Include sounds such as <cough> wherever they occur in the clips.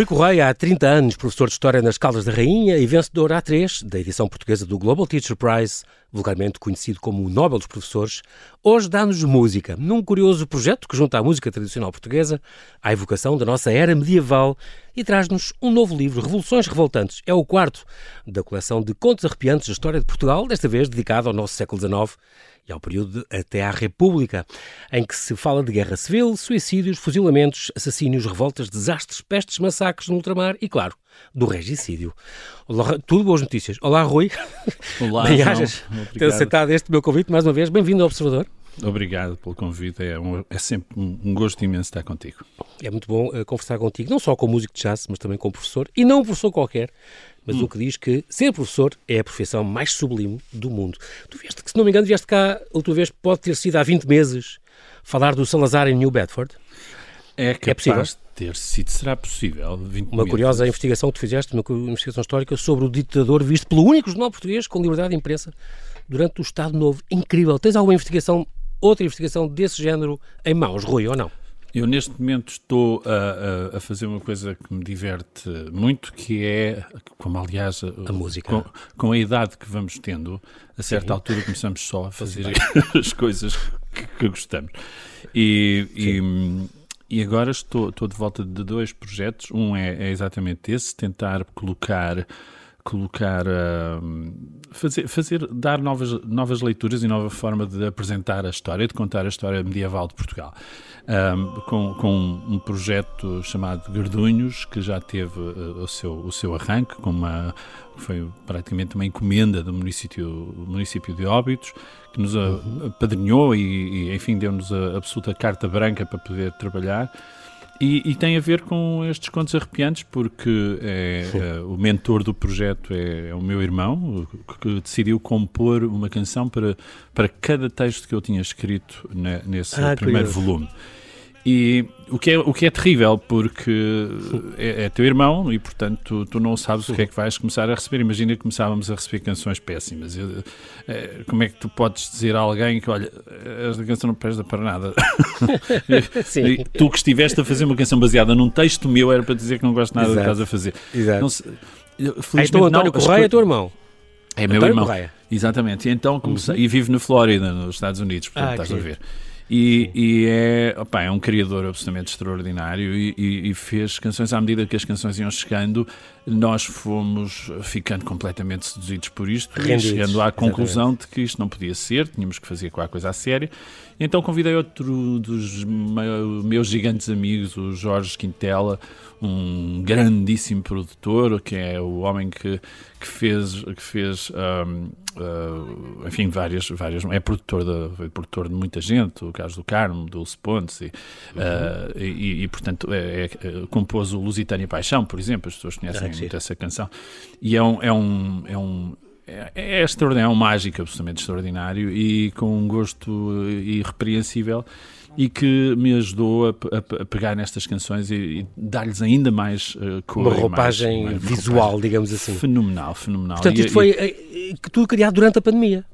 Rui Correia, há 30 anos, professor de História nas Caldas da Rainha e vencedor A3 da edição portuguesa do Global Teacher Prize, vulgarmente conhecido como o Nobel dos Professores, hoje dá-nos música, num curioso projeto que junta a música tradicional portuguesa à evocação da nossa era medieval e traz-nos um novo livro, Revoluções Revoltantes. É o quarto da coleção de contos arrepiantes da história de Portugal, desta vez dedicado ao nosso século XIX e ao período até à República, em que se fala de guerra civil, suicídios, fuzilamentos, assassínios, revoltas, desastres, pestes, massacres no ultramar e, claro, do regicídio. Olá, tudo boas notícias. Olá, Rui. Olá, Bem-ajas. Ter aceitado este meu convite mais uma vez. Bem-vindo ao Observador. Obrigado pelo convite, é, um, é sempre um, gosto imenso estar contigo. É muito bom uh, conversar contigo, não só com músico de jazz, mas também com professor, e não um professor qualquer, mas hum. o que diz que ser professor é a profissão mais sublime do mundo. Tu vieste que, se não me engano, vieste cá, a última vez, pode ter sido há 20 meses, falar do Salazar em New Bedford. É capaz é possível? de ter sido, será possível. uma curiosa investigação que tu fizeste, uma investigação histórica sobre o ditador visto pelo único jornal português com liberdade de imprensa durante o Estado Novo. Incrível. Tens alguma investigação outra investigação desse género em mãos, Rui, ou não? Eu, neste momento, estou a, a, a, fazer uma coisa que me diverte muito, que é, como aliás, a música. Com, com a idade que vamos tendo, a certa Sim. altura começamos só a fazer <laughs> as coisas que, que gostamos. E, e, e, agora estou, estou de volta de dois projetos. Um é, é exatamente esse, tentar colocar colocar, uh, fazer, fazer, dar novas, novas leituras e nova forma de apresentar a história, de contar a história medieval de Portugal. Um, com, com, um projeto chamado Gardunhos, que já teve uh, o, seu, o seu arranque, com uma, foi praticamente uma encomenda do município, município de Óbitos, que nos uhum. apadrinhou e, e enfim, deu-nos a absoluta carta branca para poder trabalhar. E, e, tem a ver com estes contos arrepiantes, porque é, é, o mentor do projeto é, é, o meu irmão, que decidiu compor uma canção para, para cada texto que eu tinha escrito nesse ah, primeiro curioso. volume. E o que é, o que é terrível, porque é, é teu irmão e, portanto, tu, tu não sabes o que é que vais começar a receber. Imagina que começávamos a receber canções péssimas. Eu, é, como é que tu podes dizer a alguém que, olha, esta canção não presta para nada? <laughs> Sim. tu que estiveste a fazer uma canção baseada num texto meu era para dizer que não gosto nada Exato. do que estás a fazer. Exato. Não felizmente, então, António não, Correia é teu irmão. É meu António irmão. Correia. Exatamente. E então comecei, uhum. e vive na Flórida, nos Estados Unidos, portanto, ah, estás a ver. E, e é, opa, é um criador absolutamente extraordinário e, e, e, fez canções à medida que as canções iam chegando, nós fomos ficando completamente seduzidos por isto Rendidos, e chegando à conclusão exatamente. de que isto não podia ser, tínhamos que fazer qualquer coisa a sério. Então convidei outro dos meus gigantes amigos, o Jorge Quintela, um grandíssimo produtor, que é o homem que, que fez, que fez um, uh, enfim, várias, várias. É produtor de, é produtor de muita gente, o Carlos do Carmo, do Pontes, e, uhum. uh, e, e, portanto, é, é, compôs o Lusitânia Paixão, por exemplo, as pessoas conhecem muito essa canção. E é um. É um, é um é, é extraordinário, é um mágico absolutamente extraordinário e com um gosto irrepreensível e que me ajudou a, a, a pegar nestas canções e, e dar-lhes ainda mais uh, cor. Uma roupagem mais, uma visual, roupagem digamos assim. Fenomenal, fenomenal. Portanto, isto e, foi e... Eh, tudo criado durante a pandemia.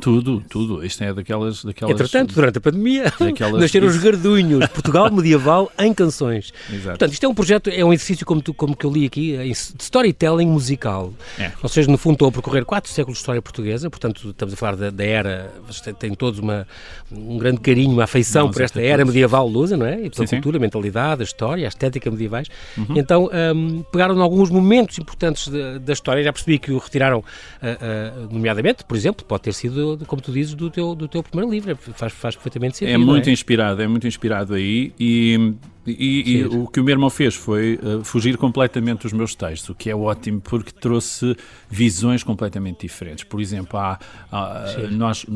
Tudo, tudo. Isto é daquelas. daquelas Entretanto, durante a pandemia, <laughs> daquelas... nasceram os Gardunhos, <laughs> Portugal medieval em canções. Exato. Portanto, isto é um projeto, é um exercício, como, tu, como que eu li aqui, de storytelling musical. É. Ou seja, no fundo, estão a percorrer quatro séculos de história portuguesa, portanto, estamos a falar da, da era. Tem todos uma, um grande carinho, uma afeição Não, por esta era medieval lusa, não é? E pela sim, cultura, sim. a mentalidade, a história, a estética medievais. Uhum. Então, um, pegaram em alguns momentos importantes da, da, história. Já percebi que o retiraram, uh, uh, nomeadamente, por exemplo, pode ter sido como tu dizes, do teu, do teu primeiro livro. Faz, faz perfeitamente sentido. É muito é? inspirado, é muito inspirado aí e, e, e o que o meu irmão fez foi uh, fugir completamente dos meus textos, o que é ótimo porque trouxe visões completamente diferentes. Por exemplo, há, há nós,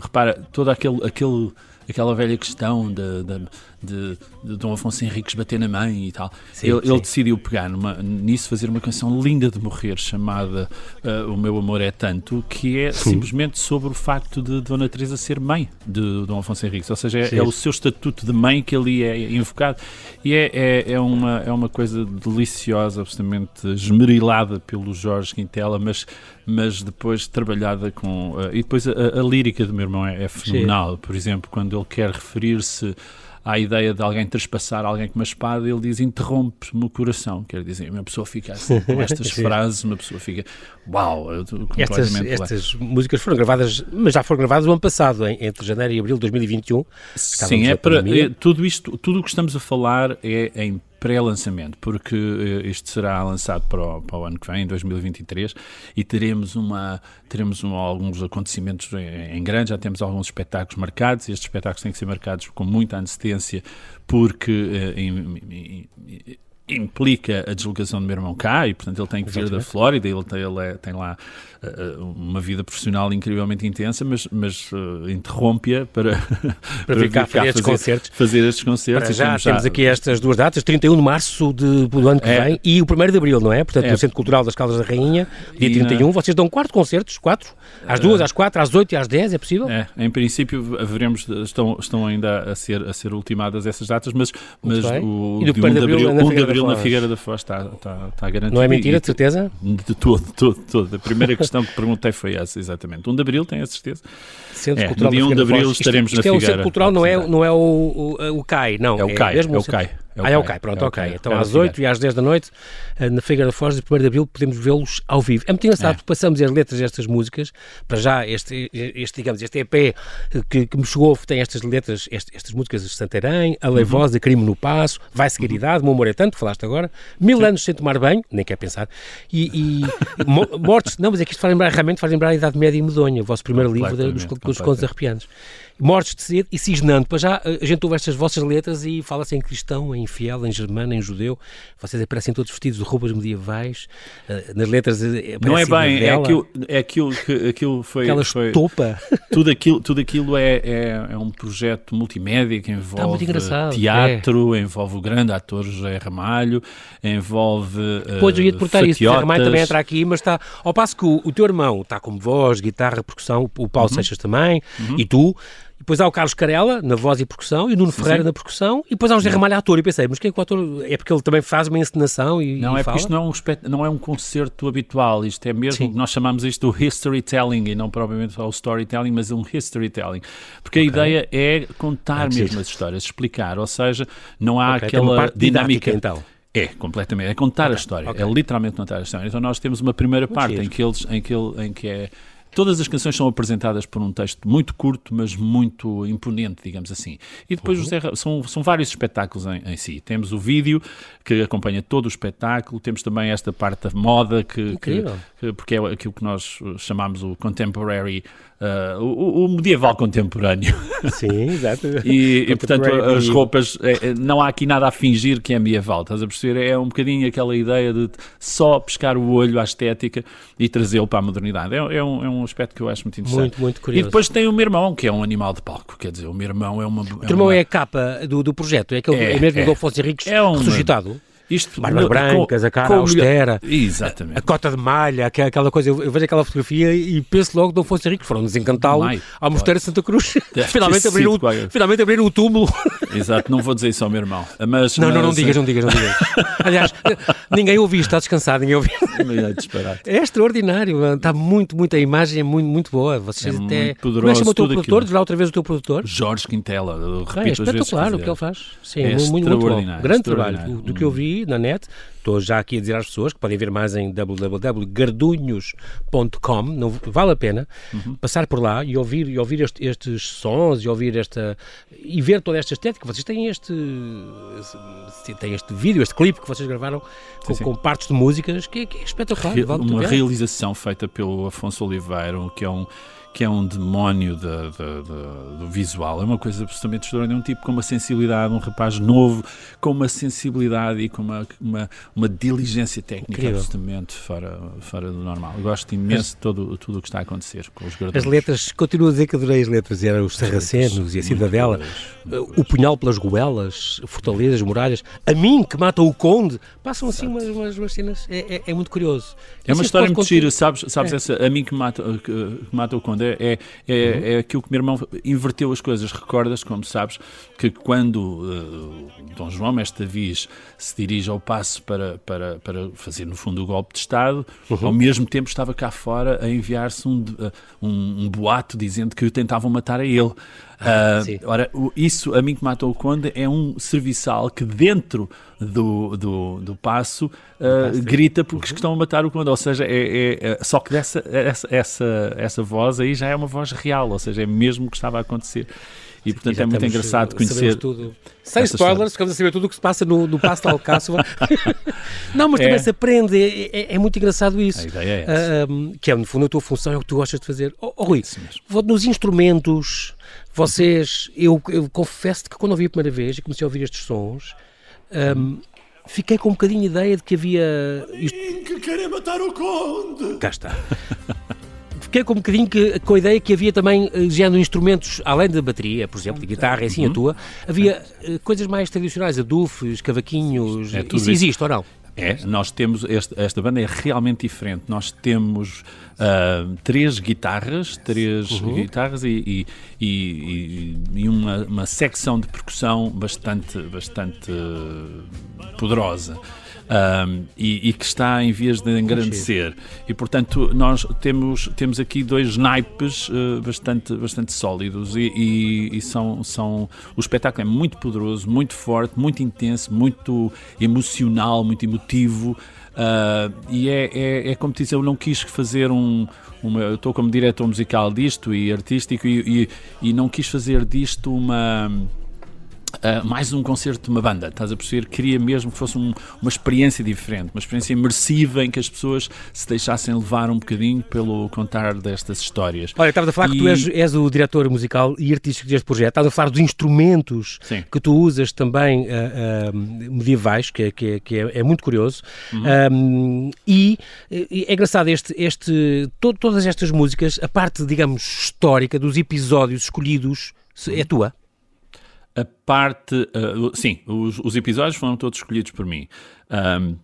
repara, todo aquele, aquele aquela velha questão de, de, de, de Dom Afonso Henriques bater na mãe e tal. Sim, ele, sim. ele, decidiu pegar numa, nisso, fazer uma canção linda de morrer chamada uh, O Meu Amor é Tanto, que é sim. simplesmente sobre o facto de Dona Teresa ser mãe de Dom Afonso Henriques, ou seja, é, é, o seu estatuto de mãe que ali é invocado e é, é, é, uma, é uma coisa deliciosa, absolutamente esmerilada pelo Jorge Quintela, mas mas depois trabalhada com. Uh, e depois a, a, lírica do meu irmão é, é fenomenal. Sim. Por exemplo, quando ele quer referir-se à ideia de alguém trespassar alguém com uma espada, ele diz interrompe-me o coração. Quer dizer, uma pessoa fica assim, <laughs> com estas frases, uma pessoa fica uau, eu estas, estas músicas foram gravadas, mas já foram gravadas no ano passado, em, entre janeiro e abril de 2021. Sim, é para é, tudo isto, tudo o que estamos a falar é em pré-lançamento, porque uh, isto será lançado para o, para o, ano que vem, em 2023, e teremos, uma, teremos alguns acontecimentos em, em grande, já temos alguns espetáculos marcados, e estes espetáculos têm que ser marcados com muita antecedência, porque uh, em, em, implica a deslocação do meu irmão cá e, portanto, ele tem que vir da Flórida, ele, tem, ele é, tem lá uh, uma vida profissional incrivelmente intensa, mas, mas uh, interrompe-a para, <laughs> para, para vir cá fazer, estes concertos. fazer estes concertos. já temos, temos já... aqui estas duas datas, 31 de março de, do ano que é. vem e o 1 de abril, não é? Portanto, é. no Centro Cultural das Caldas da Rainha, dia e 31, na... vocês dão quatro concertos, quatro? Às duas, uh, às quatro, às oito e às dez, é possível? É, em princípio veremos, estão, estão ainda a ser, a ser ultimadas essas datas, mas, mas o, e do 1 de abril, 1 de abril na Figueira da Foz está, está, está garantido. Não é mentira, de certeza? De todo, todo, todo. A primeira questão que perguntei foi essa, exatamente. 1 de Abril, tenho a certeza. Centro é, Cultural no dia 1 de Abril estaremos isto, isto na é Figueira. O Centro Cultural não é, não é o, o, o CAI, não. É o CAI, é, mesmo é o CAI. É ah, é o CAI, pronto, é ok. Então às 8 e às 10 da noite, eh, na Figueira da Foz, de 1 de Abril, podemos vê-los ao vivo. É muito engraçado, é. passamos as letras destas músicas, para já este, este digamos, este EP eh, que, que me chegou tem estas letras, este, estas músicas de Santarém, A Leivosa, uhum. Crime no Passo, Vai Seguir uhum. Idade, Meu Amor é Tanto, falaste agora, Mil Sim. Anos Sem Tomar Banho, nem quer pensar, e, e <laughs> Mortes, não, mas é que isto faz lembrar, realmente faz lembrar a Idade Média e Medonha, o vosso primeiro livro dos, dos contos arrepiantes mortes de sede e cisnando. Para já a gente ouve estas vossas letras e fala-se em cristão, em fiel, em germano, em judeu. Vocês aparecem todos vestidos de roupas medievais. Eh, nas letras eh, Não é bem, é aquilo, é aquilo que aquilo foi. Aquela foi, estopa. <laughs> Tudo aquilo, tudo aquilo é, é, é um projeto multimédia que envolve teatro, é. envolve o grande ator José Ramalho, envolve. Pois eu ia te perguntar isso, José Ramalho também entra aqui, mas está. Ao passo que o, o teu irmão está como voz, guitarra, percussão, o Paulo uhum. Seixas também, uhum. e tu depois há o Carlos Carella, na voz e percussão, e o Nuno Ferreira sim. na percussão, e depois há o José Ramalho, ator. E pensei, mas quem é que o ator... É porque ele também faz uma encenação e Não, e é fala? porque isto não é, um espet... não é um concerto habitual. Isto é mesmo, sim. nós chamamos isto do historytelling, e não propriamente o storytelling, mas um historytelling. Porque okay. a ideia é contar é mesmo as histórias, explicar. Ou seja, não há okay, aquela dinâmica... Então. É, completamente. É contar okay, a história. Okay. É literalmente contar a história. Então nós temos uma primeira Muito parte em que, eles, em, que ele, em que é Todas as canções são apresentadas por um texto muito curto, mas muito imponente, digamos assim. E depois uhum. são, são vários espetáculos em, em, si. Temos o vídeo, que acompanha todo o espetáculo, temos também esta parte da moda, que, que, que porque é aquilo que nós chamamos o contemporary Uh, o, o, medieval contemporâneo. <laughs> Sim, exato. e, e, portanto, as roupas, é, não há aqui nada a fingir que é medieval, estás a perceber? É um bocadinho aquela ideia de só pescar o olho à estética e trazê-lo para a modernidade. É, é, um, é um aspecto que eu acho muito interessante. Muito, muito curioso. E depois tem o meu irmão, que é um animal de palco, quer dizer, o meu irmão é uma. o teu irmão uma... é a capa do, do projeto, é, aquele, é, é mesmo é, do Afonso Henriques é um, ressuscitado? Isto, Barbas brancas, a cara austera, exatamente. A, a, cota de malha, aquela coisa. Eu, eu, vejo aquela fotografia e penso logo não fosse rico, foram desencantá-lo ao Mosteiro de Santa Cruz. <laughs> finalmente, abriram o, finalmente abriram o túmulo. Exato, não vou dizer isso ao meu irmão. Mas, não, mas... não, não digas, não digas, não digas. <laughs> Aliás, ninguém ouviu, está descansado, ninguém ouviu. É, é extraordinário, está muito, muito, a imagem é muito, muito boa. Vocês é até... muito poderoso. Como é que chama o teu produtor? Diz lá outra vez o teu produtor. Jorge Quintela, eu repito ah, é espetacular o que ele faz. Sim, é muito, muito bom. Grande trabalho. Do que eu vi na net, Estou já aqui a dizer às pessoas que podem ver mais em www.gardunhos.com, não vale a pena uhum. passar por lá e ouvir, e ouvir este, estes sons e ouvir esta e ver toda esta estética. Vocês têm este têm este vídeo, este clipe que vocês gravaram com, sim, sim. com partes de músicas que, que é espetacular. Re, uma realização feita pelo Afonso Oliveira, que é um que é um demónio de, de, de, do visual. É uma coisa absolutamente extraordinária. É um tipo com uma sensibilidade, um rapaz novo, com uma sensibilidade e com uma, uma, uma diligência técnica Incrível. absolutamente fora, fora do normal. Eu gosto imenso de todo, tudo o que está a acontecer com os As letras, continuo a dizer que adorei as letras. Eram os Sarracenos e a Cidadela, o Punhal pelas Goelas, Fortalezas, Muralhas, a mim que mata o Conde. Passam assim umas, umas, umas, cenas. É, é, é muito curioso. É uma história muito gira, sabes, sabes é. essa, a mim que mata, que, que mata o Conde É, é, é, uhum. é aquilo que meu irmão inverteu as coisas. Recordas, como sabes, que quando uh, Dom João Mestre Davis se dirige ao passo para, para, para fazer, no fundo, o golpe de Estado, uhum. ao mesmo tempo estava cá fora a enviar-se um, um, um boato dizendo que o tentavam matar a ele. Uh, ora, isso, a mim que matou o Conde, é um serviçal que dentro do, do, do passo uh, grita porque uhum. estão a matar o Conde. Ou seja, é, é, é, só que dessa, essa, essa, essa voz aí já é uma voz real, ou seja, é mesmo o que estava a acontecer. E portanto é muito engraçado conhecer. Tudo. Sem spoilers, ficamos a saber tudo o que se passa no, no passo de Alcáçova. <laughs> não, mas também é. se aprende, é, é, é, muito engraçado isso. A ideia é essa. Uh, que é, no fundo, a tua função, é o que tu gostas de fazer. Oh, oh Rui, nos instrumentos, vocês, eu, eu confesso que quando ouvi a primeira vez e comecei a ouvir estes sons, um, fiquei com um bocadinho de ideia de que havia. Isto... que querem matar o conde! Cá está. fiquei com um bocadinho que, com a ideia que havia também, eh, género instrumentos, além da bateria, por exemplo, de guitarra, assim uhum. a tua, havia uh, coisas mais tradicionais, adufes, cavaquinhos, é, isso, isso existe ou não? É, nós temos, este, esta banda é realmente diferente. Nós temos uh, três guitarras, três uhum. guitarras e, e, e, e uma, uma, secção de percussão bastante, bastante poderosa um, e, e, que está em vias de engrandecer. E, portanto, nós temos, temos aqui dois naipes uh, bastante, bastante sólidos e, e, e, são, são... O espetáculo é muito poderoso, muito forte, muito intenso, muito emocional, muito emotivo. Uh, e é, é, é, como te dizer, eu não quis fazer um. Uma, eu estou como diretor musical disto e artístico e, e, e não quis fazer disto uma Uh, mais um concerto de uma banda, estás a perceber? Queria mesmo que fosse um, uma experiência diferente, uma experiência imersiva em que as pessoas se deixassem levar um bocadinho pelo contar destas histórias. Olha, estavas a falar e... que tu és, és, o diretor musical e artístico deste projeto, estavas a falar dos instrumentos Sim. que tu usas também uh, uh, medievais, que, é, que, é, que é, é, muito curioso, uhum. um, e, e, é engraçado este, este to, todas estas músicas, a parte, digamos, histórica dos episódios escolhidos é tua? A parte. Uh, sim, os, os, episódios foram todos escolhidos por mim. Um,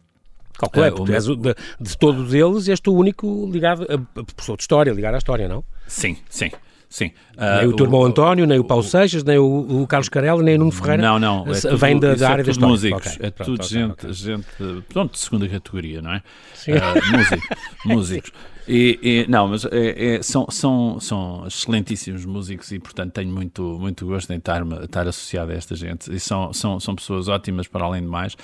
Calculei, uh, porque és, de, de, todos eles, és o único ligado, a, a professor de história, ligado à história, não? Sim, sim. Sim. Uh, nem o Turmão o, António, nem o Paulo o, Seixas, nem o, o, Carlos Carela, nem o Nuno Ferreira. Não, não. É tudo, vem da, da é área da história. músicos. Okay, é pronto, tudo okay, gente, okay. gente, pronto, de segunda categoria, não é? Sim. Uh, músico, <laughs> músicos. E, e, não, mas é, é, são, são, são excelentíssimos músicos e, portanto, tenho muito, muito gosto em estar, estar associado a esta gente. E são, são, são pessoas ótimas para além de mais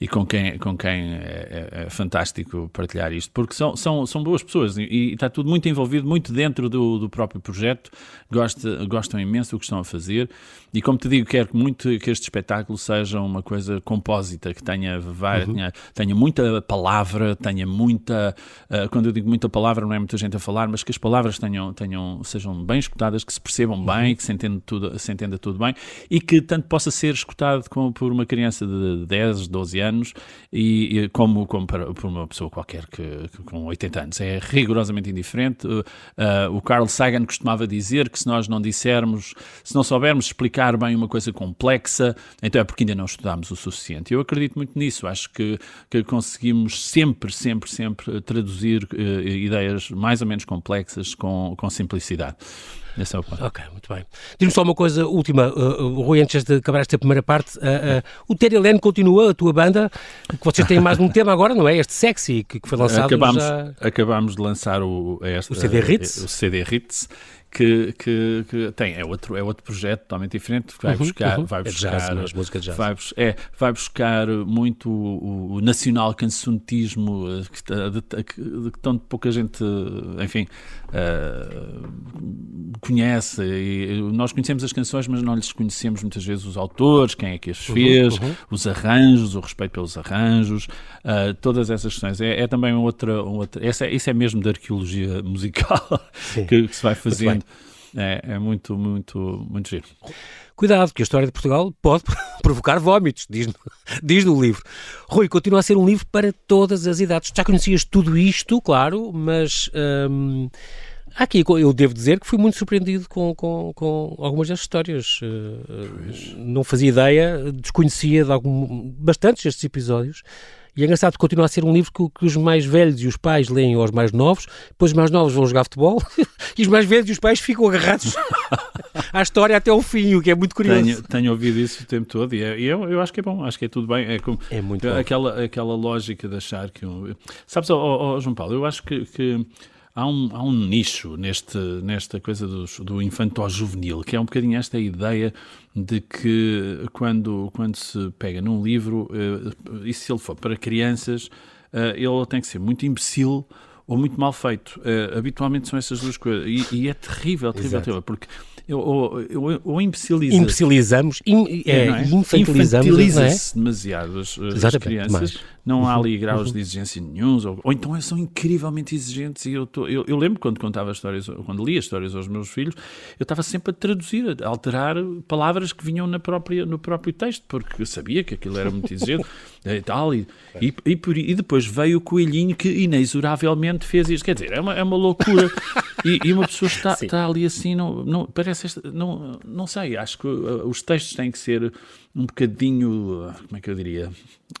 e com quem, com quem é, é, é fantástico partilhar isto, porque são, são, são boas pessoas e, e está tudo muito envolvido, muito dentro do, do próprio projeto, gostam, gostam imenso do que estão a fazer e, como te digo, quero muito que este espetáculo seja uma coisa compósita, que tenha, várias, uhum. tenha, tenha muita palavra, tenha muita. Uh, quando eu digo muita palavra, não é muita gente a falar, mas que as palavras tenham, tenham, sejam bem escutadas, que se percebam bem, que se entenda, tudo, se entenda tudo bem e que tanto possa ser escutado como por uma criança de 10, 12 anos e, e como, como para, por uma pessoa qualquer que, que, com 80 anos. É rigorosamente indiferente. Uh, uh, o Carl Sagan costumava dizer que se nós não dissermos, se não soubermos explicar bem uma coisa complexa, então é porque ainda não estudámos o suficiente. Eu acredito muito nisso. Acho que, que conseguimos sempre, sempre, sempre traduzir uh, ideias mais ou menos complexas com, com simplicidade. Esse é o ponto. Ok, muito bem. Diz-me só uma coisa última, uh, Rui, antes de acabar esta primeira parte. Uh, uh, o Terry Lane continua, a tua banda, que vocês têm mais um tema agora, não é? Este Sexy, que, que foi lançado acabámos, já... acabámos de lançar o, este, o CD Hits. O CD Hits que, que, que, tem, é outro, é outro projeto totalmente diferente, que vai uhum, buscar, uhum. vai buscar, é jazz, música jazz. Vai, é, vai buscar muito o, o nacional cancionismo eh, que, de, de, que tão pouca gente, enfim, uh, conhece. E nós conhecemos as canções, mas não lhes conhecemos muitas vezes os autores, quem é que as uhum, fez, uhum, os arranjos, o respeito pelos arranjos, uh, todas essas questões. É, é também outra, outra essa, é, isso é mesmo da arqueologia <laughs> musical que, que se vai fazendo. É, é muito, muito, muito giro. Cuidado, que a história de Portugal pode <laughs> provocar vómitos, diz, diz no livro. Rui, continua a ser um livro para todas as idades. Já conhecias tudo isto, claro, mas hum, aqui eu devo dizer que fui muito surpreendido com, com, com algumas das histórias. Uh, não fazia ideia, desconhecia de algum, bastantes destes episódios E é engraçado que continua a ser um livro que, que, os mais velhos e os pais leem aos mais novos, depois os mais novos vão jogar futebol <laughs> e os mais velhos e os pais ficam agarrados <laughs> à história até ao fim, o que é muito curioso. Tenho, tenho ouvido isso o tempo todo e, é, e eu, eu, acho que é bom, acho que é tudo bem. É, como, é muito aquela, aquela lógica de achar que. Um, sabes, oh, oh, João Paulo, eu acho que, que há um, há um nicho neste, nesta coisa do, do infanto-juvenil, que é um bocadinho esta ideia de que quando, quando se pega num livro, uh, e se ele for para crianças, uh, ele tem que ser muito imbecil ou muito mal feito. Uh, habitualmente são essas duas coisas. E, e é terrível, terrível, terrível, porque ou, ou, ou imbeciliza Imbecilizamos, in, é, é? infantilizamos. Infantiliza-se é? demasiado as, as crianças não há ali uhum. graus de uhum. exigência nenhums, ou, ou então são incrivelmente exigentes. E eu, tô, eu, eu, lembro quando contava histórias, quando lia histórias aos meus filhos, eu estava sempre a traduzir, a alterar palavras que vinham na própria, no próprio texto, porque eu sabia que aquilo era muito exigente <laughs> e tal. E, e, e, por, e, depois veio o coelhinho que inexoravelmente fez isto. Quer dizer, é uma, é uma loucura. e, uma pessoa está, está ali assim, não, não, parece, não, não sei, acho que uh, os textos têm que ser um bocadinho, como é que eu diria,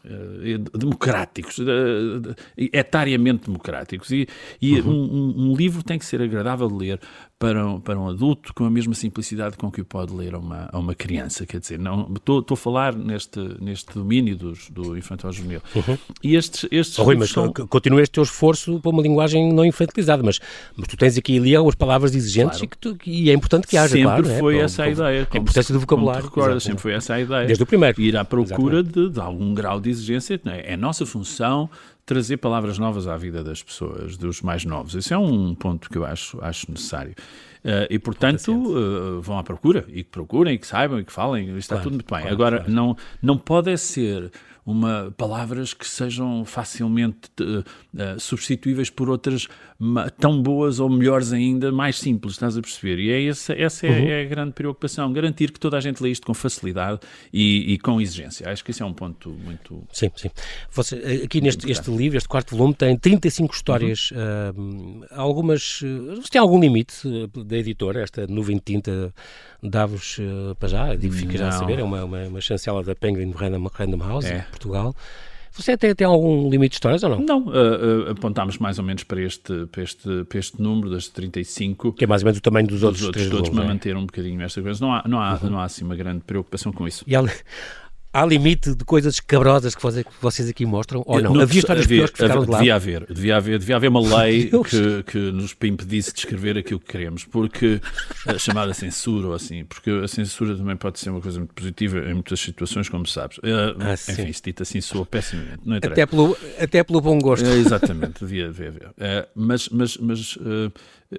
uh, democráticos, uh, etariamente democráticos. E, e uhum. um, um, livro tem que ser agradável de ler para um, para um adulto com a mesma simplicidade com que o pode ler a uma, a uma criança. Quer dizer, não estou a falar neste, neste domínio dos, do infantil juvenil. Uhum. E estes, estes oh, Rui, mas são... continua este teu esforço para uma linguagem não infantilizada, mas, mas tu tens aqui ali algumas palavras exigentes claro. e, que tu, e é importante que haja, sempre claro. Sempre foi é? essa a ideia. A importância do vocabulário. Recordas, sempre foi essa a ideia. Desde o primeiro. Ir à procura de, de, algum grau de exigência. É? é nossa função trazer palavras novas à vida das pessoas, dos mais novos. Esse é um ponto que eu acho, acho necessário. Uh, e, portanto, uh, vão à procura e que procurem, e que saibam, e que falem, está tudo muito bem. Claro, Agora, claro. Não, não pode ser uma, palavras que sejam facilmente uh, substituíveis por outras tão boas ou melhores ainda, mais simples, estás a perceber? E é essa, essa é, uhum. é, a grande preocupação, garantir que toda a gente lê isto com facilidade e, e com exigência. Acho que isso é um ponto muito... Sim, sim. Você, eh, aqui neste este livro, este quarto volume, tem 35 histórias, uhum. uh, algumas... Você tem algum limite da editora, esta nuvem de tinta dá-vos para já, digo, fica já a saber, é uma, uma, uma chancela da Penguin Random, Random House, é. Portugal. Você tem, tem algum limite de histórias ou não? Não, uh, uh, apontámos mais ou menos para este, para, este, para este número das 35. Que é mais ou menos o tamanho dos, dos outros, outros todos, para é? manter um bocadinho esta coisa. Não há, não há, uhum. não há assim uma grande preocupação com isso. E há limite de coisas escabrosas que vocês aqui mostram? Ou não? havia histórias havia, piores que ficaram havia, de lado? Devia haver, devia haver, devia haver uma lei <laughs> que, que nos impedisse de escrever aquilo que queremos, porque a chamada censura ou assim, porque a censura também pode ser uma coisa muito positiva em muitas situações, como sabes. Uh, ah, enfim, se dito assim, soa pessimamente. Não até, pelo, até pelo bom gosto. Uh, exatamente, devia, devia haver. Uh, mas mas, mas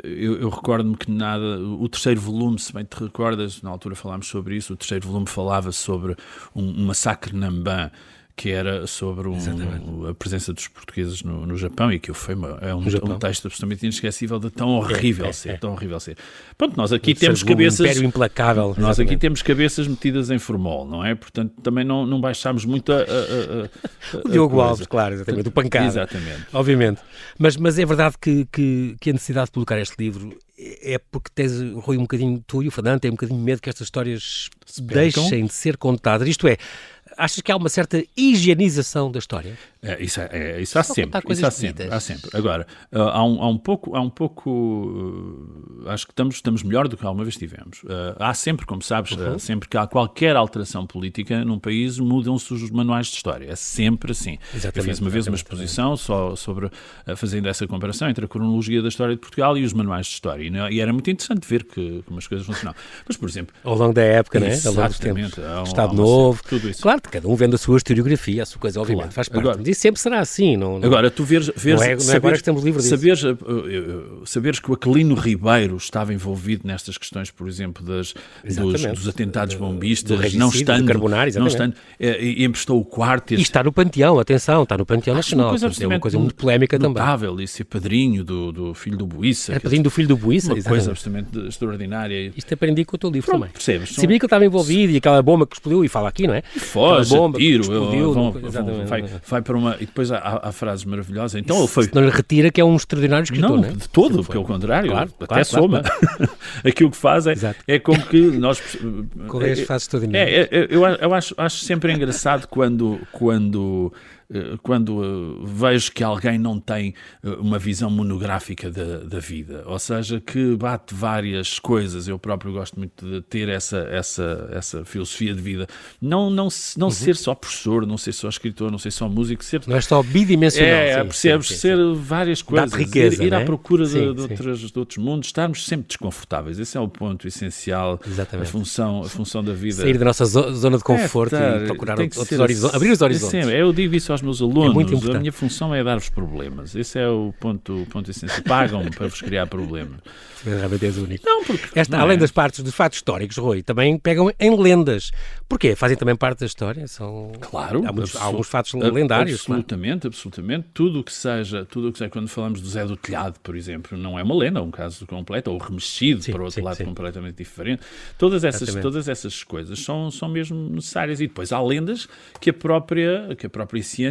eu, eu recordo-me que nada. O terceiro volume, se bem te recordas, na altura falámos sobre isso, o terceiro volume falava sobre um, um massacre Namban que era sobre um, a presença dos portugueses no, no Japão e que foi uma, é um, um, texto absolutamente inesquecível de tão horrível é, é, ser, é. tão horrível ser. Pronto, nós aqui temos cabeças... Um implacável. Nós exatamente. aqui temos cabeças metidas em formol, não é? Portanto, também não, não baixámos muito a... a, a, a <laughs> o Diogo Alves, claro, exatamente, do pancada. Exatamente. Obviamente. Mas, mas é verdade que, que, que a necessidade de publicar este livro é porque tens, Rui, um bocadinho, tu e o Fernando têm um bocadinho medo que estas histórias deixem de ser contadas. Isto é, achas que há uma certa higienização da história? É, isso, é, é isso há sempre, isso há sempre, há sempre. Agora, uh, há, um, há um pouco, há um pouco uh, acho que estamos, estamos melhor do que alguma vez tivemos. Uh, há sempre, como sabes, uhum. sempre que há qualquer alteração política num país, mudam-se os manuais de história. É sempre assim. Exatamente, Eu fiz uma vez uma exposição só sobre, fazendo essa comparação entre a cronologia da história de Portugal e os manuais de história. E, e era muito interessante ver que, como as coisas funcionavam. Mas, por exemplo... Ao longo da época, né? Ao longo dos tempos. Um, Estado Novo. Tudo isso. Claro, cada um vendo a sua historiografia, a sua coisa, obviamente, claro. faz parte. Agora, e sempre será assim. Não, não, agora, tu veres, veres não é, não é saberes, agora que estamos livres disso. Saberes, uh, uh, saberes que o Aquilino Ribeiro estava envolvido nestas questões, por exemplo, das, dos, dos, atentados bombistas, do não estando, não estando é, e emprestou o quarto. E está no Panteão, atenção, está no Panteão Nacional. Uma coisa é uma coisa muito polémica notável, também. e ser padrinho do, do filho do Buissa. É padrinho do filho do Buissa, Uma coisa absolutamente extraordinária. Isto aprendi com o teu livro Pronto, também. Percebes? Sabia que ele estava envolvido e aquela bomba que explodiu, e fala aqui, não é? Bomba tiro, explodiu, vão, vão, vai, vai para uma... E depois há, há frases maravilhosas. Então ele foi... Não lhe retira que é um extraordinário escritor, não, não é? de todo, pelo contrário. Claro, até claro, soma. Claro, <laughs> Aquilo que faz é, é como que nós... Qual <laughs> é as frases extraordinárias? É, é, eu, eu acho, acho sempre engraçado quando... quando quando uh, vejo que alguém não tem uh, uma visão monográfica da, da, vida, ou seja, que bate várias coisas. Eu próprio gosto muito de ter essa, essa, essa filosofia de vida. Não, não, não uhum. ser só professor, não ser só escritor, não ser só músico, ser. Não é só bidimensional. É, sim, percebes? Sim, sim, ser várias coisas. Riqueza, ir, ir à é? procura de, de, outros, de outros mundos, estarmos sempre desconfortáveis. Esse é o ponto essencial. Exatamente. A função, a função da vida. Sair da nossa zona de conforto é, e procurar outros horizontes, abrir os horizontes. eu digo isso aos meus alunos. É a minha função é dar-vos problemas. Esse é o ponto, ponto essencial. Pagam-me para vos criar problemas. Realmente és único. Não, porque. Esta, não além é. das partes dos fatos históricos, Rui, também pegam em lendas. Porquê? Fazem também parte da história? São... Claro. Há, muitos, há alguns fatos lendários. Absolutamente, claro. absolutamente. Tudo o que seja, tudo o que seja, quando falamos do Zé do Telhado, por exemplo, não é uma lenda, é um caso completo, ou remexido sim, para outro sim, lado sim. completamente diferente. Todas essas, todas essas coisas são, são mesmo necessárias. E depois há lendas que a própria, que a própria ciência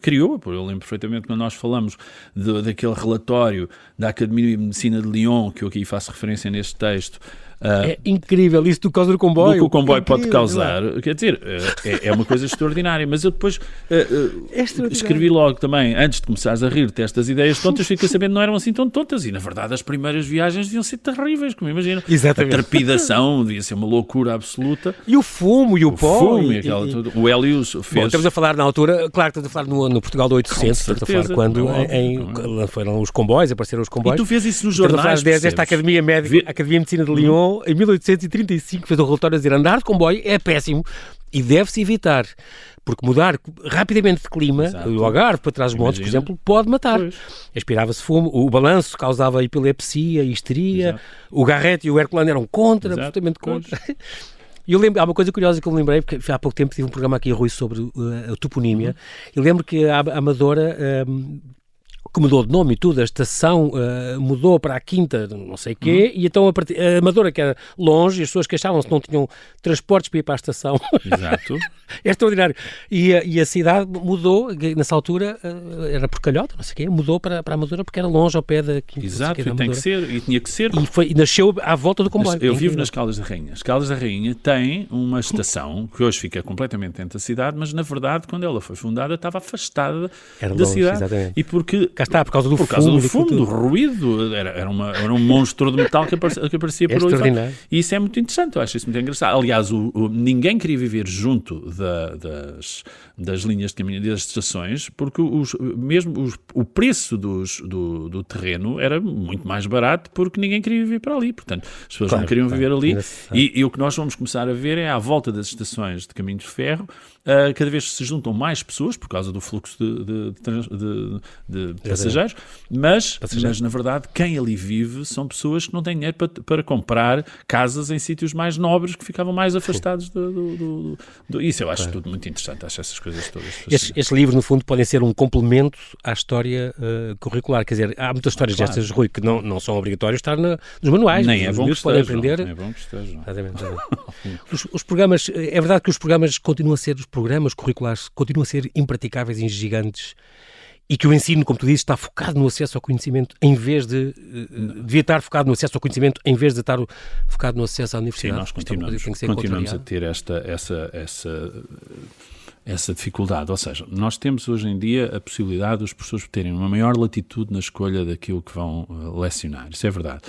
criou. Eu lembro perfeitamente quando nós falamos de, daquele relatório da Academia de Medicina de Lyon, que eu aqui faço referência neste texto, é incrível isso do causa do comboio. Do que o comboio é pode causar. Quer dizer, é, é, uma coisa extraordinária. Mas eu depois uh, é escrevi logo também, antes de começares a rir-te estas ideias tontas, fiquei sabendo que não eram assim tão tontas. E na verdade as primeiras viagens deviam ser terríveis, como imagino. Exatamente. A trepidação devia ser uma loucura absoluta. E o fumo e o, o pó. Fumo e, aquela, e, o Helios fez. Bom, estamos a falar na altura, claro que estamos a falar no, no Portugal do 800, estamos a falar quando é em, em, foram os comboios, apareceram os comboios. E tu vês isso nos jornais. Estamos a falar desta Academia Médica, Academia de Medicina de Lyon, em 1800 35 fez um relatório a dizer andar de comboio é péssimo e deve-se evitar. Porque mudar rapidamente de clima, Exato. o Algarve para trás dos montes, por exemplo, pode matar. Aspirava-se fumo, o balanço causava epilepsia, histeria, Exato. o Garrett e o Herculano eram contra, Exato. absolutamente contra. <laughs> E eu lembro, há uma coisa curiosa que eu me lembrei, porque há pouco tempo tive um programa aqui, Rui, sobre uh, a toponímia. Uhum. Eu lembro que a Amadora um, que mudou de nome e tudo, a estação uh, mudou para a Quinta, não sei quê, uhum. e então a, part... a Amadora, que era longe, e as pessoas queixavam-se não tinham transportes para ir para a estação. Exato. <laughs> é extraordinário. E, e, a cidade mudou, nessa altura, uh, era por Calhota, não sei quê, mudou para, para a Amadora porque era longe ao pé da Quinta. Exato, e tem que ser, e tinha que ser. E, foi, e nasceu à volta do comboio. Eu vivo nas Caldas da Rainha. As Caldas da Rainha tem uma estação que hoje fica completamente dentro da cidade, mas na verdade, quando ela foi fundada, estava afastada era da longe, cidade. Exatamente. E porque. Está, por causa do por causa do fumo, do ruído, era, era, uma, era um monstro de metal que aparecia, que aparecia é por ali. E isso é muito interessante, eu acho isso muito engraçado. Aliás, o, o, ninguém queria viver junto da, das, das linhas de caminho, das estações, porque os, mesmo os, o preço dos, do, do terreno era muito mais barato porque ninguém queria viver para ali. Portanto, as pessoas claro, não queriam claro, viver ali. E, e, o que nós vamos começar a ver é à volta das estações de caminho de ferro, uh, cada vez se juntam mais pessoas por causa do fluxo de, de, de, de passageiros, mas, mas na verdade quem ali vive são pessoas que não têm dinheiro para, para comprar casas em sítios mais nobres que ficavam mais afastados do, do, do, do, Isso eu acho claro. tudo muito interessante, acho essas coisas todas. Estes, estes, livros, no fundo, podem ser um complemento à história uh, curricular. Quer dizer, há muitas histórias claro. destas, Rui, que não, não são obrigatórias estar na, nos manuais. Nem é bom que podem aprender. É bom que estejam. <laughs> os, os programas, é verdade que os programas continuam a ser, os programas curriculares continuam a ser impraticáveis e gigantes e que o ensino, como tu dizes, está focado no acesso ao conhecimento em vez de. Uh, devia estar focado no acesso ao conhecimento em vez de estar focado no acesso à universidade. Sim, nós continuamos, é continuamos a ter esta, essa, essa, essa dificuldade. Ou seja, nós temos hoje em dia a possibilidade dos professores terem uma maior latitude na escolha daquilo que vão lecionar. Isso é verdade.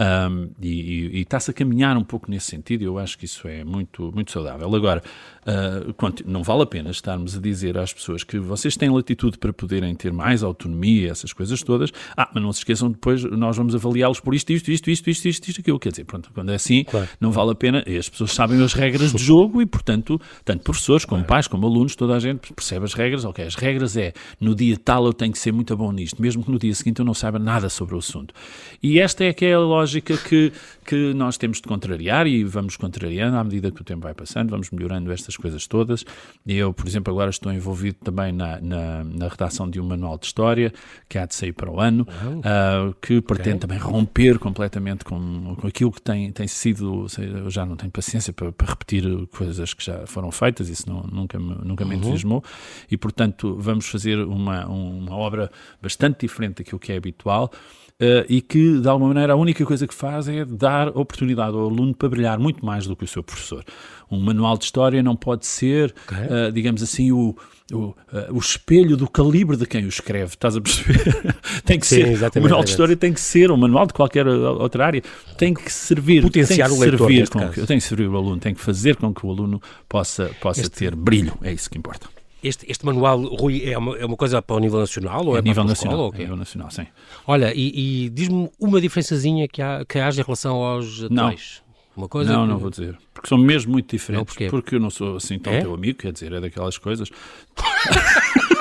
Um, e, e, e está-se a caminhar um pouco nesse sentido, eu acho que isso é muito, muito saudável. Agora, uh, não vale a pena estarmos a dizer às pessoas que vocês têm latitude para poderem ter mais autonomia, essas coisas todas, ah, mas não se esqueçam depois, nós vamos avaliá-los por isto, isto, isto, isto, isto, isto, isto, aquilo. Quer dizer, pronto, quando é assim, claro. não vale a pena, e as pessoas sabem as regras de jogo e, portanto, tanto professores como pais, como alunos, toda a gente percebe as regras, ok, as regras é, no dia tal eu tenho que ser muito bom nisto, mesmo que no dia seguinte eu não saiba nada sobre o assunto. E esta é que é a lógica lógica que, que nós temos de contrariar e vamos contrariando à medida que o tempo vai passando, vamos melhorando estas coisas todas. Eu, por exemplo, agora estou envolvido também na, na, na redação de um manual de história que há de sair para o ano, uh, que pretende okay. também romper completamente com, com aquilo que tem, tem sido. Eu já não tenho paciência para, para repetir coisas que já foram feitas, isso não, nunca me, nunca me uhum. entusiasmou, e portanto vamos fazer uma, uma obra bastante diferente daquilo que é habitual Uh, e que, de alguma maneira, a única coisa que faz é dar oportunidade ao aluno para brilhar muito mais do que o seu professor. Um manual de história não pode ser, okay. uh, digamos assim, o, o, uh, o, espelho do calibre de quem o escreve, estás a perceber? <laughs> tem que Sim, ser, o manual de história tem que ser, um manual de qualquer outra área, tem que servir, potenciar tem que o leitor, servir com que, tem que servir o aluno, tem que fazer com que o aluno possa, possa este... ter brilho, é isso que importa. Este, este manual, Rui, é uma, é uma coisa para o nível nacional ou é, é nível nacional, escola, é nível nacional, sim. Olha, e, e diz-me uma diferençazinha que, há, que haja em relação aos atuais. Não. Uma coisa não, que... não vou dizer. Porque são mesmo muito diferentes. Não, porque eu não sou assim tão é? teu amigo, quer dizer, é daquelas coisas. <laughs>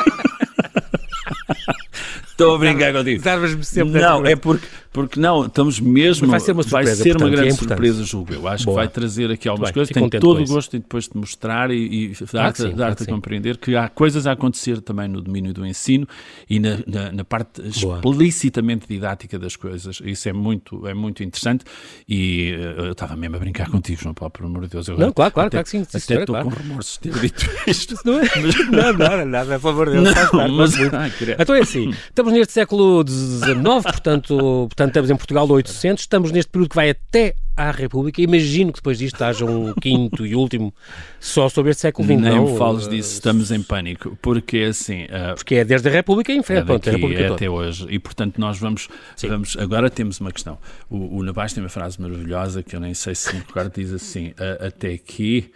Estou a brincar contigo. sempre não, é porque, porque não, estamos mesmo. Mas vai ser uma surpresa, vai ser portanto, uma grande é surpresa, julgo eu. Acho Boa. que vai trazer aqui algumas coisas. Tenho todo o gosto em depois de mostrar e, e dar-te dar a compreender que há coisas a acontecer também no domínio do ensino e na, na, na parte Boa. explicitamente didática das coisas. Isso é muito, é muito interessante. E uh, eu estava mesmo a brincar contigo, João Paulo, por amor de Deus. Não, claro, claro, até, claro que sim. Até estou claro. com remorsos de ter dito <laughs> isto. Não é? Mas... Não, nada, nada, por favor de Deus. <laughs> Não, mas, mas, então é assim, estamos neste século XIX, portanto, portanto estamos em Portugal do 800, estamos neste período que vai até à República. Imagino que depois disto haja um quinto e último só sobre este século XX. Nem não, fales disso, estamos em pânico, porque assim... Uh, porque é desde a República em frente, é pronto, a República é toda. até hoje. E, portanto, nós vamos, vamos... Agora temos uma questão. O, o Nabás tem uma frase maravilhosa que eu nem sei se me recordo, diz assim, uh, até aqui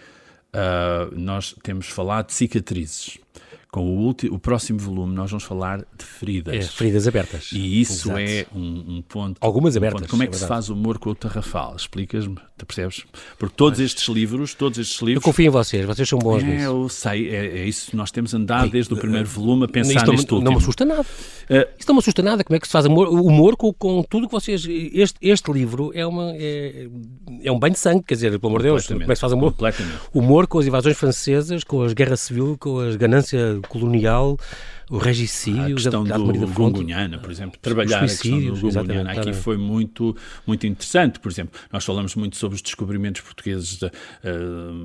uh, nós temos falado de cicatrizes com o, último, o próximo volume nós vamos falar de feridas. É, feridas abertas. E isso Exato. é um, um, ponto. Algumas um abertas. Ponto. Como é que é se faz humor com o Tarrafal? Explicas-me, percebes? Porque todos Mas, estes livros, todos estes livros. Eu confio em vocês, vocês são bons é, nisso. Eu sei, é, é isso. Nós temos andado desde o primeiro volume a pensar isto neste não, último. Não me assusta nada. Uh, isto não me assusta nada. Como é que se faz humor, humor com, com tudo que vocês. Este, este livro é, uma, é, é um banho de sangue, quer dizer, pelo amor de Deus. Como é que se faz humor? Humor com as invasões francesas, com as guerras civil, com a ganância colonial o regicídio, a questão da, do Gungunhana, por exemplo, trabalhar a questão do Gungunhana aqui foi muito, muito interessante. Por exemplo, nós falamos muito sobre os descobrimentos portugueses de, uh,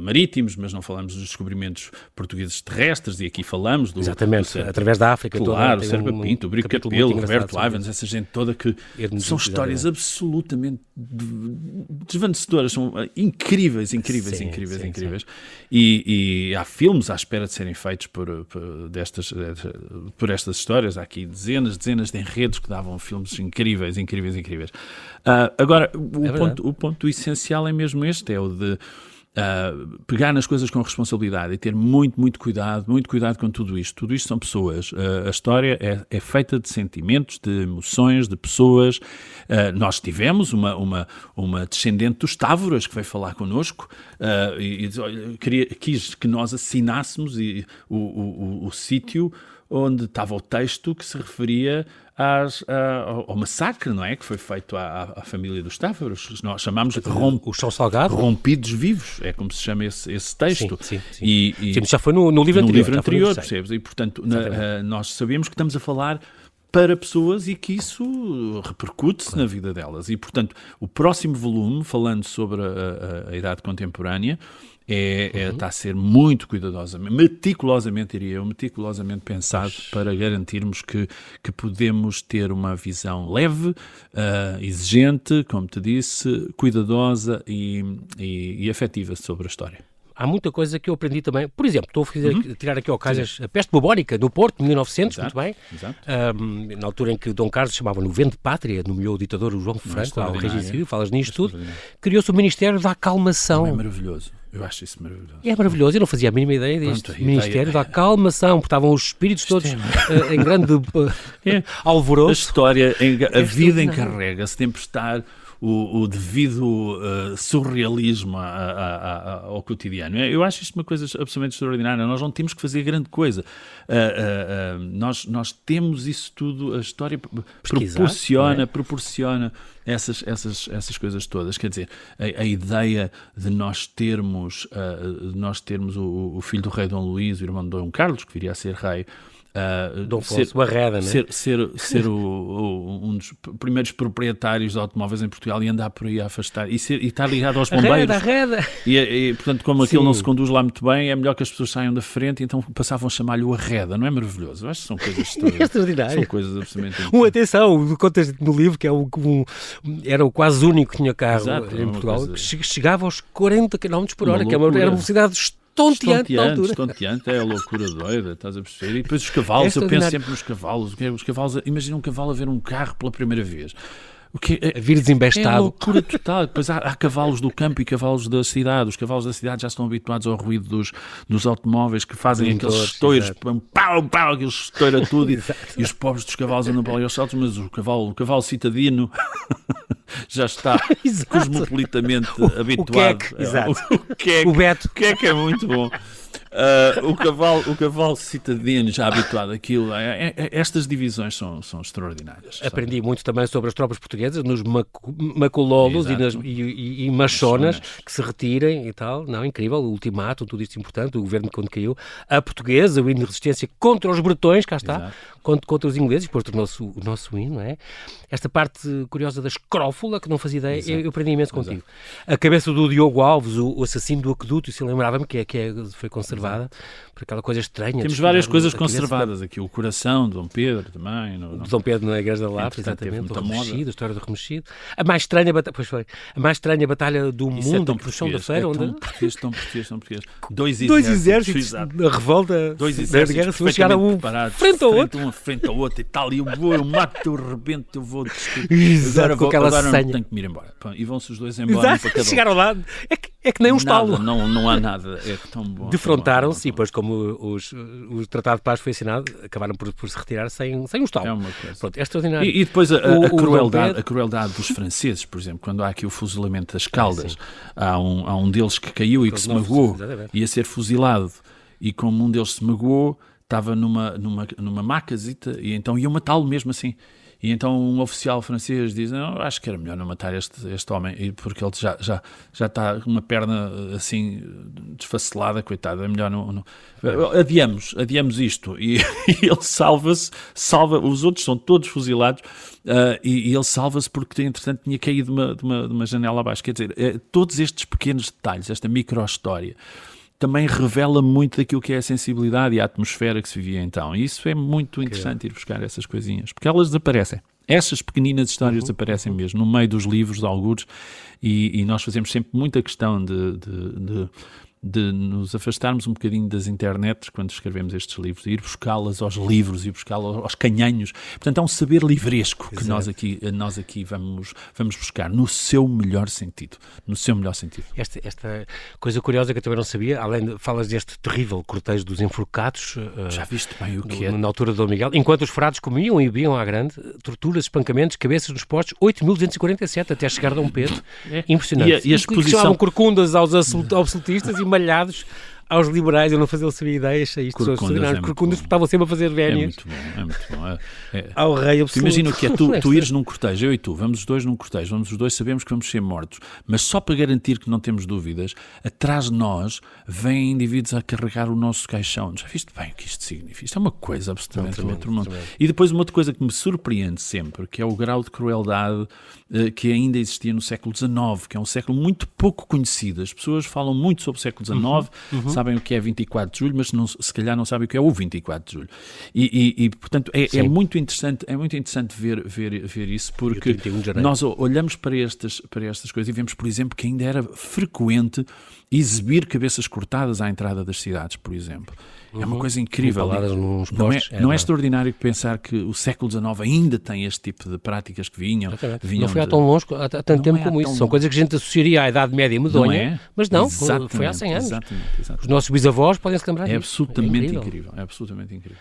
marítimos, mas não falamos dos descobrimentos portugueses terrestres, e aqui falamos do... Exatamente, do através da África claro, toda. o Serpa um, Pinto, o Brico Capelo, o Roberto Ivans, essa gente toda que são histórias absolutamente desvanecedoras, são uh, incríveis, incríveis, sim, incríveis, sim, incríveis. Sim. E, e, há filmes à espera de serem feitos por, por destas, por estas histórias. Há aqui dezenas, dezenas de enredos que davam filmes incríveis, incríveis, incríveis. Uh, agora, o, é ponto, o ponto essencial é mesmo este, é o de Uh, pegar nas coisas com responsabilidade e ter muito, muito cuidado, muito cuidado com tudo isto. Tudo isto são pessoas. Uh, a história é, é, feita de sentimentos, de emoções, de pessoas. Uh, nós tivemos uma, uma, uma descendente dos Távoras que veio falar connosco e, e queria, quis que nós assinássemos e, o, o, o, o sítio onde estava o texto que se referia às, ao, ao, massacre, não é? Que foi feito à, à família dos Távaros. Nós chamamos de rom, o chão salgado. rompidos vivos, é como se chama esse, esse texto. Sim, sim, sim. E, e sim já foi no, no livro no anterior. Livro anterior percebes? E, portanto, na, uh, nós sabemos que estamos a falar para pessoas e que isso repercute-se claro. na vida delas. E, portanto, o próximo volume, falando sobre a, a, a idade contemporânea, é, é, uhum. está a ser muito cuidadosamente, meticulosamente, diria eu, meticulosamente pensado para garantirmos que, que podemos ter uma visão leve, uh, exigente, como te disse, cuidadosa e, e, e afetiva sobre a história há muita coisa que eu aprendi também. Por exemplo, estou a fazer, uhum. tirar aqui ao calhas a peste bubónica no Porto, 1900, exato, muito bem. Um, na altura em que Dom Carlos chamava no vento de pátria, nomeou o ditador João Franco ao regicídio, falas nisto tudo. Criou-se o Ministério da Acalmação. é maravilhoso. Eu acho isso maravilhoso. É maravilhoso, eu não fazia a mínima ideia disto. Pronto, Ministério da Acalmação, porque estavam os espíritos todos uh, em grande uh, <laughs> é. alvoroço. A história, a vida encarrega-se de emprestar o, o devido uh, surrealismo a, a, a, ao cotidiano. Eu acho isto uma coisa absolutamente extraordinária. Nós não temos que fazer grande coisa. Uh, uh, nós, nós temos isso tudo, a história Pesquisar, proporciona, é? proporciona essas, essas, essas coisas todas. Quer dizer, a, a ideia de nós termos, de nós termos o, o, filho do rei Dom Luís, o irmão de Dom Carlos, que viria a ser rei, Uh, Dom Afonso Barreda, né? ser, ser, ser o, o, um dos primeiros proprietários de automóveis em Portugal e andar por aí a afastar e, ser, e estar ligado aos <laughs> bombeiros. Arreda, arreda. E, e, portanto, como aquilo Sim. não se conduz lá muito bem, é melhor que as pessoas saiam da frente, então passavam a chamar-lhe o Arreda, não é maravilhoso? Eu acho que são coisas <laughs> extraordinárias. São coisas absolutamente. Um, atenção, contas no livro que é um, um, era o quase único que tinha carro Exato, em Portugal, que chegava aos 40 km por hora, que é era uma velocidade estonteante, estonteante, estonteante é a loucura doida, estás a perceber? E depois os cavalos, é eu penso sempre nos cavalos. Os cavalos, imagina um cavalo a ver um carro pela primeira vez. O que é, vir desembestado. É loucura total. Depois há, há, cavalos do campo e cavalos da cidade. Os cavalos da cidade já estão habituados ao ruído dos, dos automóveis que fazem aqueles estoiros, pau, pau, aqueles estoura tudo. e, e, os pobres dos cavalos andam para ali aos saltos, mas o cavalo, o cavalo citadino <laughs> já está <laughs> cosmopolitamente habituado. O, exato. o, queque, o Beto. O queque é muito bom. Uh, o, cavalo, o cavalo citadino, já habituado àquilo, é, é, é, estas divisões são, são extraordinárias. Aprendi sabe? muito também sobre as tropas portuguesas, nos macololos e, nas, e, e, e, machonas, que se retirem e tal. Não, incrível, o ultimato, tudo isto importante, o governo quando caiu. A portuguesa, o hino de resistência contra os bretões, cá está, contra, contra, os ingleses, depois o nosso, o nosso hino, não é? Esta parte curiosa da escrófula, que não fazia ideia, eu, eu, aprendi imenso contigo. A cabeça do Diogo Alves, o, assassino do aqueduto, isso lembrava-me que, é, que é, foi conservado conservada por aquela coisa estranha. Temos várias coisas conservadas aqui. O coração de Dom Pedro também. Dom Pedro na Igreja da Lapa, exatamente. O remexido, a história do remexido. A mais estranha batalha, pois foi, a mais estranha batalha do Isso é mundo, é o chão da feira. É onde... tão português, tão português, tão português. Dois exércitos, Dois exércitos da revolta Dois exércitos da guerra civil chegaram um frente ao outro. Um frente ao outro e tal. E eu vou, eu mato, eu rebento, eu vou Exato, agora, com aquela agora senha. tenho que me ir embora. E vão-se os dois embora. Exato, para chegaram lá. É que, é que nem um estalo. Não, não há nada. É tão bom. Defrontaram-se e depois, como os, o Tratado de Paz foi assinado, acabaram por, por se retirar sem, sem um estalo. É uma coisa. Pronto, é extraordinário. E, e depois a, a, a crueldade, a crueldade dos franceses, por exemplo, quando há aqui o fuzilamento das Caldas, ah, há, um, há um deles que caiu e que se magoou, ia ser fuzilado, e como um deles se magoou, estava numa, numa, numa macazita, e então iam matá-lo mesmo assim. E então um oficial francês diz: não, acho que era melhor não matar este, este homem, porque ele já, já, já está uma perna assim desfacelada, coitado, é melhor não. não. Adiamos, adiamos isto. E, <laughs> e ele salva-se, salva, os outros são todos fuzilados. Uh, e, e, ele salva-se porque, entretanto, tinha caído de uma, de uma, de uma janela abaixo. Quer dizer, é, todos estes pequenos detalhes, esta micro-história, também revela muito daquilo que é a sensibilidade e a atmosfera que se vivia então. E isso é muito interessante ir buscar essas coisinhas, porque elas desaparecem. Essas pequeninas histórias uhum, desaparecem mesmo no meio dos livros de alguns e, e, nós fazemos sempre muita questão de, de, de de nos afastarmos um bocadinho das internets quando escrevemos estes livros, de ir buscá-las aos livros e buscá-las aos canhanhos. Portanto, é um saber livresco que nós aqui, nós aqui vamos, vamos buscar no seu melhor sentido. No seu melhor sentido. Esta, esta coisa curiosa que eu também não sabia, além de falas deste terrível cortejo dos enforcados. Uh, Já viste bem o que é? Na altura do Dom Miguel. Enquanto os frados comiam e bebiam à grande, torturas, espancamentos, cabeças nos postos, 8.247 até chegar a Dom Pedro. É. Impressionante. E a, e a exposição... que corcundas aos <laughs> absolutistas e malhados aos liberais, eu não fazia saber ideias, isto Corcundas, é estavam sempre a fazer vénias. É muito bom, é muito bom. É, é. Ao rei absoluto. Imagina o que é tu, <laughs> tu ires num cortejo, eu e tu, vamos os dois num cortejo, vamos os dois, sabemos que vamos ser mortos, mas só para garantir que não temos dúvidas, atrás de nós vêm indivíduos a carregar o nosso caixão. Já viste bem o que isto significa? Isto é uma coisa absolutamente do outro mundo. E depois uma outra coisa que me surpreende sempre, que é o grau de crueldade que ainda existia no século XIX, que é um século muito pouco conhecido. As pessoas falam muito sobre o século XIX, uhum, uhum sabem o que é 24 de julho, mas não, se calhar não sabem o que é o 24 de julho. E, e, e portanto, é, é, muito interessante, é muito interessante ver, ver, ver isso, porque nós olhamos para estas, para estas coisas e vemos, por exemplo, que ainda era frequente exibir cabeças cortadas à entrada das cidades, por exemplo. Uhum. É uma uhum. coisa incrível. Não, é, é, não é, extraordinário pensar que o século XIX ainda tem este tipo de práticas que vinham. vinham não foi há tão longe, há tanto tempo é como isso. São longe. coisas que a gente associaria à Idade Média medonha, não mas não, exatamente, foi há 100 anos. Exatamente, exatamente. Os nossos bisavós podem se lembrar é disso. Absolutamente é incrível. incrível. É absolutamente incrível.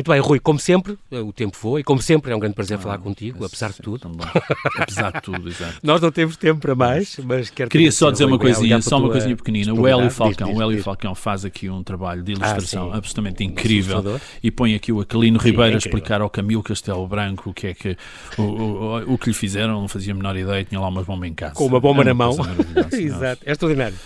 Muito bem, Rui, como sempre, o tempo voa e como sempre é um grande prazer ah, falar contigo, apesar de tudo. apesar de tudo, exato. <laughs> Nós não temos tempo para mais, mas quero Queria só dizer uma coisinha, só uma coisinha pequenina. O Hélio Falcão, diz, diz, o Hélio Falcão faz aqui um trabalho de ilustração ah, absolutamente incrível e põe aqui o Aquilino Ribeiro é a explicar ao Camilo Castelo Branco o que é que o, o, o, que lhe fizeram, não fazia a menor ideia, tinha lá uma bomba em casa. Com uma bomba é uma na mão. <laughs> Exato, é extraordinário.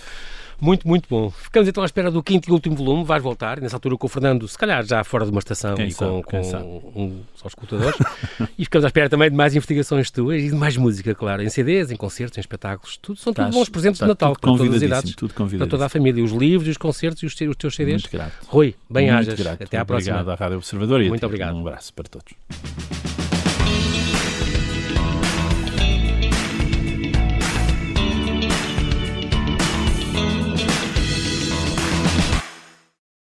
Muito, muito bom. Ficamos então à espera do quinto e último volume. Vais voltar, nessa altura com o Fernando, se calhar já fora de uma estação Quem e sabe, com, quem com sabe. um, só escutadores. <laughs> e ficamos à espera também de mais investigações tuas e de mais música, claro, em CDs, em concertos, em espetáculos. Tudo, são tudo Estás- bons presentes de Natal tudo para todas as idades. tudo Para toda a família. Os livros, os concertos e os, os teus CDs. Muito grato. Rui, bem Muito hajas. grato. Até à próxima. Obrigado à Rádio Observador e Muito obrigado. um abraço para todos.